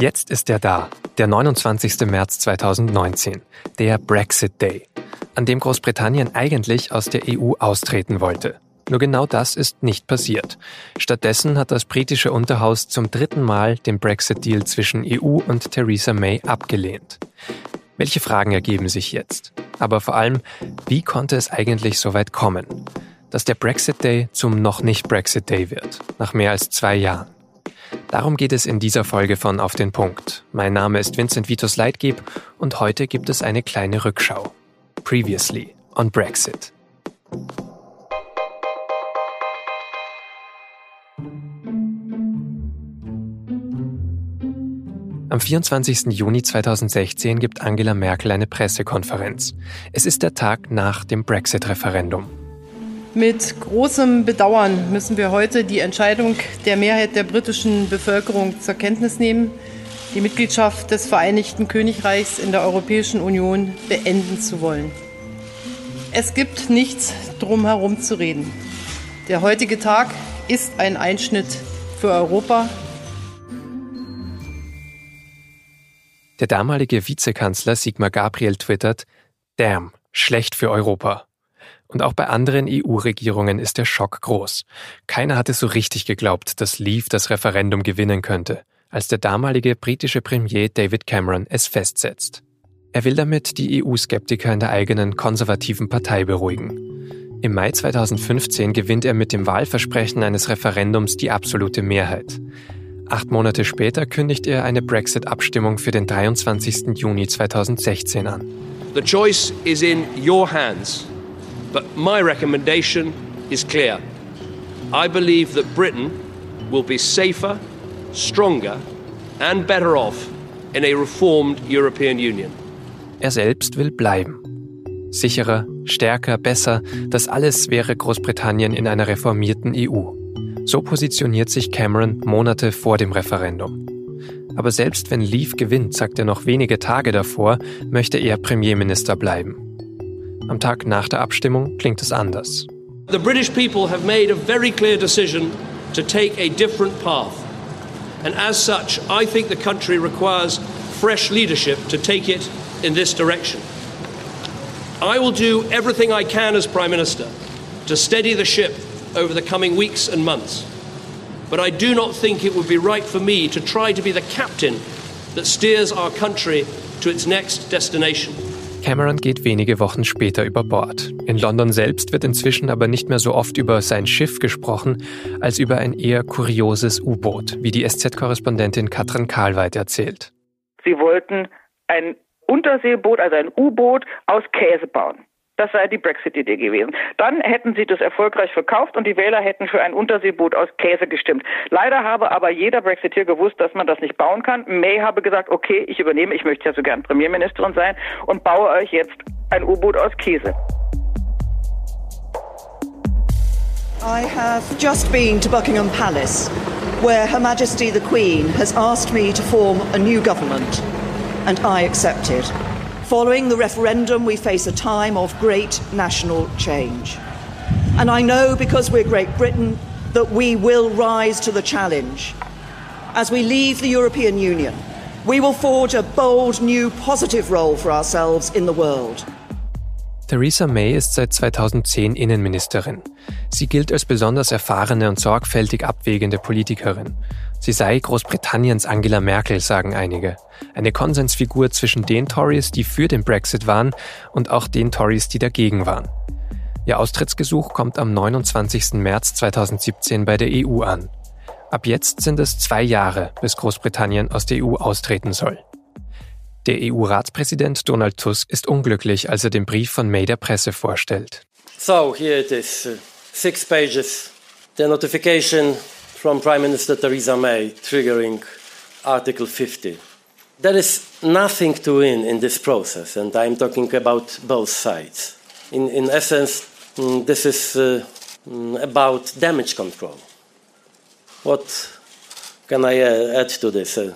Jetzt ist er da, der 29. März 2019, der Brexit Day, an dem Großbritannien eigentlich aus der EU austreten wollte. Nur genau das ist nicht passiert. Stattdessen hat das britische Unterhaus zum dritten Mal den Brexit-Deal zwischen EU und Theresa May abgelehnt. Welche Fragen ergeben sich jetzt? Aber vor allem, wie konnte es eigentlich so weit kommen, dass der Brexit Day zum noch nicht Brexit Day wird, nach mehr als zwei Jahren? Darum geht es in dieser Folge von Auf den Punkt. Mein Name ist Vincent Vitus Leitgeb und heute gibt es eine kleine Rückschau. Previously on Brexit. Am 24. Juni 2016 gibt Angela Merkel eine Pressekonferenz. Es ist der Tag nach dem Brexit-Referendum. Mit großem Bedauern müssen wir heute die Entscheidung der Mehrheit der britischen Bevölkerung zur Kenntnis nehmen, die Mitgliedschaft des Vereinigten Königreichs in der Europäischen Union beenden zu wollen. Es gibt nichts drum herum zu reden. Der heutige Tag ist ein Einschnitt für Europa. Der damalige Vizekanzler Sigmar Gabriel twittert, Damn, schlecht für Europa. Und auch bei anderen EU-Regierungen ist der Schock groß. Keiner hatte so richtig geglaubt, dass Leave das Referendum gewinnen könnte, als der damalige britische Premier David Cameron es festsetzt. Er will damit die EU-Skeptiker in der eigenen konservativen Partei beruhigen. Im Mai 2015 gewinnt er mit dem Wahlversprechen eines Referendums die absolute Mehrheit. Acht Monate später kündigt er eine Brexit-Abstimmung für den 23. Juni 2016 an. The choice is in your hands. But my recommendation is clear. I believe that Britain will be safer, stronger, and better off in a reformed European Union. Er selbst will bleiben. Sicherer, stärker, besser, das alles wäre Großbritannien in einer reformierten EU. So positioniert sich Cameron Monate vor dem Referendum. Aber selbst wenn Leave gewinnt, sagt er noch wenige Tage davor, möchte er Premierminister bleiben. Am Tag nach der Abstimmung klingt es anders. The British people have made a very clear decision to take a different path. And as such, I think the country requires fresh leadership to take it in this direction. I will do everything I can as Prime Minister to steady the ship over the coming weeks and months. But I do not think it would be right for me to try to be the captain that steers our country to its next destination. Cameron geht wenige Wochen später über Bord. In London selbst wird inzwischen aber nicht mehr so oft über sein Schiff gesprochen, als über ein eher kurioses U-Boot, wie die SZ-Korrespondentin Katrin Karlweit erzählt. Sie wollten ein Unterseeboot, also ein U-Boot aus Käse bauen. Das sei die Brexit-Idee gewesen. Dann hätten sie das erfolgreich verkauft und die Wähler hätten für ein Unterseeboot aus Käse gestimmt. Leider habe aber jeder Brexiteer gewusst, dass man das nicht bauen kann. May habe gesagt, okay, ich übernehme, ich möchte ja so gern Premierministerin sein und baue euch jetzt ein U-Boot aus Käse. I have just been to Buckingham Palace, where Her Majesty the Queen has asked me to form a new government, and I accepted. Following the referendum, we face a time of great national change. And I know because we're Great Britain that we will rise to the challenge. As we leave the European Union, we will forge a bold new positive role for ourselves in the world. Theresa May ist seit 2010 Innenministerin. Sie gilt als besonders erfahrene und sorgfältig abwägende Politikerin. Sie sei Großbritanniens Angela Merkel, sagen einige. Eine Konsensfigur zwischen den Tories, die für den Brexit waren, und auch den Tories, die dagegen waren. Ihr Austrittsgesuch kommt am 29. März 2017 bei der EU an. Ab jetzt sind es zwei Jahre, bis Großbritannien aus der EU austreten soll. Der EU-Ratspräsident Donald Tusk ist unglücklich, als er den Brief von May der Presse vorstellt. So, here it is. Six pages. The notification from Prime Minister Theresa May triggering Article 50. There is nothing to win in this process, and I'm talking about both sides. In, in essence, mm, this is uh, mm, about damage control. What can I uh, add to this? Uh,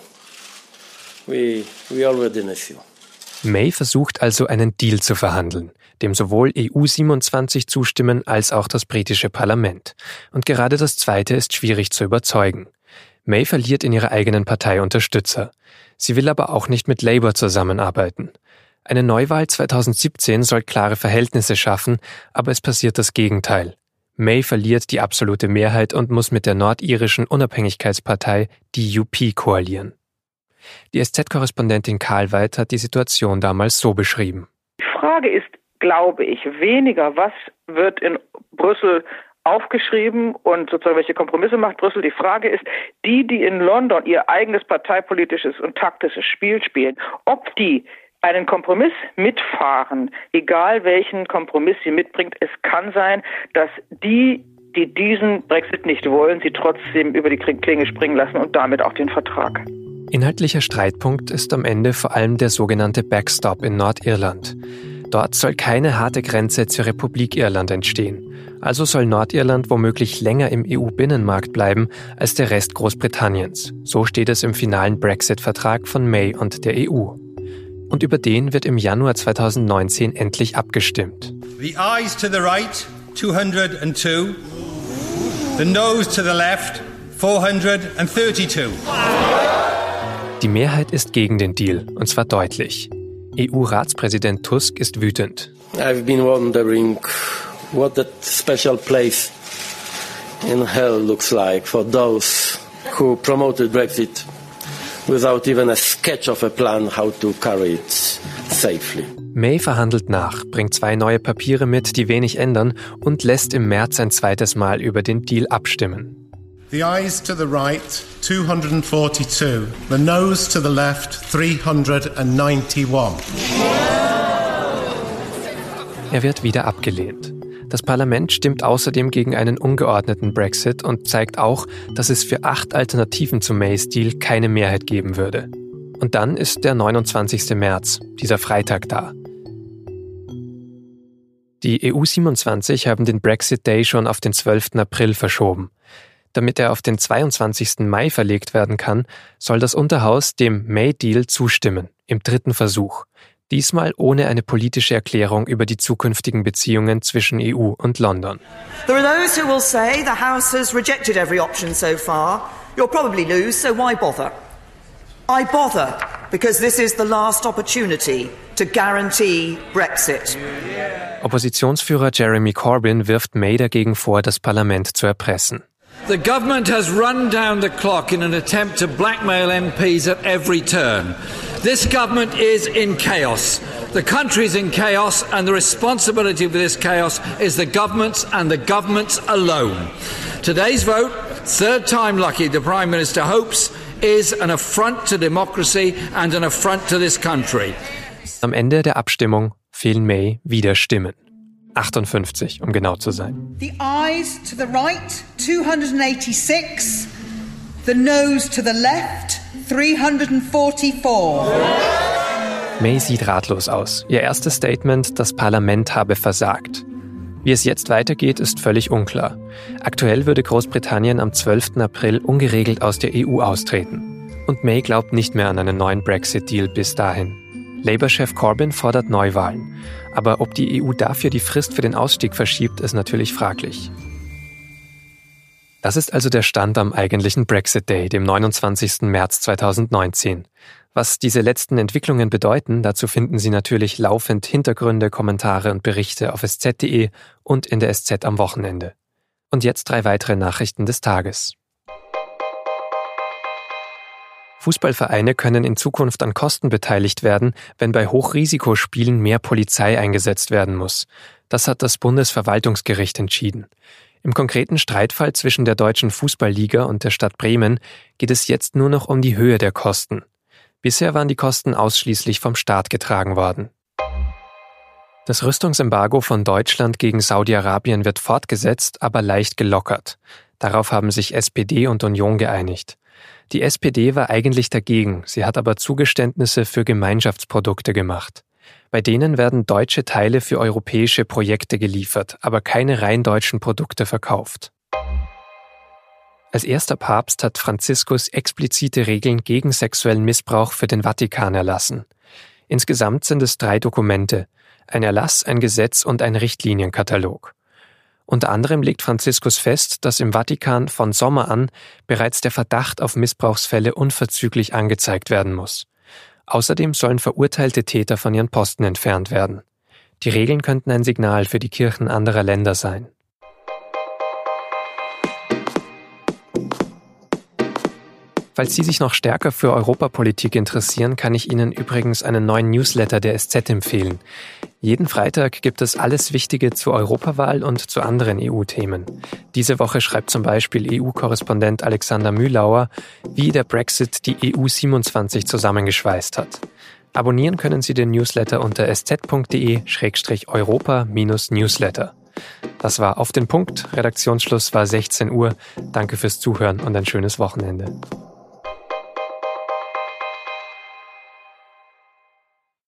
May versucht also einen Deal zu verhandeln, dem sowohl EU27 zustimmen als auch das britische Parlament. Und gerade das Zweite ist schwierig zu überzeugen. May verliert in ihrer eigenen Partei Unterstützer. Sie will aber auch nicht mit Labour zusammenarbeiten. Eine Neuwahl 2017 soll klare Verhältnisse schaffen, aber es passiert das Gegenteil. May verliert die absolute Mehrheit und muss mit der nordirischen Unabhängigkeitspartei DUP koalieren. Die SZ-Korrespondentin Karl Weid hat die Situation damals so beschrieben. Die Frage ist, glaube ich, weniger, was wird in Brüssel aufgeschrieben und sozusagen welche Kompromisse macht Brüssel. Die Frage ist, die, die in London ihr eigenes parteipolitisches und taktisches Spiel spielen, ob die einen Kompromiss mitfahren, egal welchen Kompromiss sie mitbringt. Es kann sein, dass die, die diesen Brexit nicht wollen, sie trotzdem über die Klinge springen lassen und damit auch den Vertrag. Inhaltlicher Streitpunkt ist am Ende vor allem der sogenannte Backstop in Nordirland. Dort soll keine harte Grenze zur Republik Irland entstehen. Also soll Nordirland womöglich länger im EU-Binnenmarkt bleiben als der Rest Großbritanniens. So steht es im finalen Brexit-Vertrag von May und der EU und über den wird im Januar 2019 endlich abgestimmt. The eyes to the right 202, the nose to the left 432. Die Mehrheit ist gegen den Deal und zwar deutlich. EU-Ratspräsident Tusk ist wütend. I've been wondering what that special place in hell looks like for those who promoted Brexit without even a sketch of a plan how to carry it safely. May verhandelt nach, bringt zwei neue Papiere mit, die wenig ändern und lässt im März ein zweites Mal über den Deal abstimmen. The eyes to the right 242, the nose to the left 391. Er wird wieder abgelehnt. Das Parlament stimmt außerdem gegen einen ungeordneten Brexit und zeigt auch, dass es für acht Alternativen zum May-Stil keine Mehrheit geben würde. Und dann ist der 29. März, dieser Freitag da. Die EU27 haben den Brexit Day schon auf den 12. April verschoben. Damit er auf den 22. Mai verlegt werden kann, soll das Unterhaus dem May-Deal zustimmen, im dritten Versuch diesmal ohne eine politische Erklärung über die zukünftigen Beziehungen zwischen EU und London. There are those who will say the House has rejected every option so far. You'll probably lose, so why bother? I bother because this is the last opportunity to guarantee Brexit. Oppositionsführer Jeremy Corbyn wirft May dagegen vor, das Parlament zu erpressen. The government has run down the clock in an attempt to blackmail MPs at every turn. This government is in chaos. The country is in chaos, and the responsibility for this chaos is the government's and the government's alone. Today's vote, third time lucky, the Prime Minister hopes, is an affront to democracy and an affront to this country. Am Ende der Abstimmung fehlen May wieder Stimmen. 58, um genau zu sein. The eyes to the right, 286. The nose to the left, 344. May sieht ratlos aus. Ihr erstes Statement, das Parlament habe versagt. Wie es jetzt weitergeht, ist völlig unklar. Aktuell würde Großbritannien am 12. April ungeregelt aus der EU austreten. Und May glaubt nicht mehr an einen neuen Brexit-Deal bis dahin. Labour-Chef Corbyn fordert Neuwahlen. Aber ob die EU dafür die Frist für den Ausstieg verschiebt, ist natürlich fraglich. Das ist also der Stand am eigentlichen Brexit Day, dem 29. März 2019. Was diese letzten Entwicklungen bedeuten, dazu finden Sie natürlich laufend Hintergründe, Kommentare und Berichte auf sz.de und in der SZ am Wochenende. Und jetzt drei weitere Nachrichten des Tages. Fußballvereine können in Zukunft an Kosten beteiligt werden, wenn bei Hochrisikospielen mehr Polizei eingesetzt werden muss. Das hat das Bundesverwaltungsgericht entschieden. Im konkreten Streitfall zwischen der Deutschen Fußballliga und der Stadt Bremen geht es jetzt nur noch um die Höhe der Kosten. Bisher waren die Kosten ausschließlich vom Staat getragen worden. Das Rüstungsembargo von Deutschland gegen Saudi-Arabien wird fortgesetzt, aber leicht gelockert. Darauf haben sich SPD und Union geeinigt. Die SPD war eigentlich dagegen, sie hat aber Zugeständnisse für Gemeinschaftsprodukte gemacht. Bei denen werden deutsche Teile für europäische Projekte geliefert, aber keine rein deutschen Produkte verkauft. Als erster Papst hat Franziskus explizite Regeln gegen sexuellen Missbrauch für den Vatikan erlassen. Insgesamt sind es drei Dokumente, ein Erlass, ein Gesetz und ein Richtlinienkatalog. Unter anderem legt Franziskus fest, dass im Vatikan von Sommer an bereits der Verdacht auf Missbrauchsfälle unverzüglich angezeigt werden muss. Außerdem sollen verurteilte Täter von ihren Posten entfernt werden. Die Regeln könnten ein Signal für die Kirchen anderer Länder sein. Falls Sie sich noch stärker für Europapolitik interessieren, kann ich Ihnen übrigens einen neuen Newsletter der SZ empfehlen. Jeden Freitag gibt es alles Wichtige zur Europawahl und zu anderen EU-Themen. Diese Woche schreibt zum Beispiel EU-Korrespondent Alexander Mühlauer, wie der Brexit die EU 27 zusammengeschweißt hat. Abonnieren können Sie den Newsletter unter sz.de-europa-newsletter. Das war auf den Punkt. Redaktionsschluss war 16 Uhr. Danke fürs Zuhören und ein schönes Wochenende.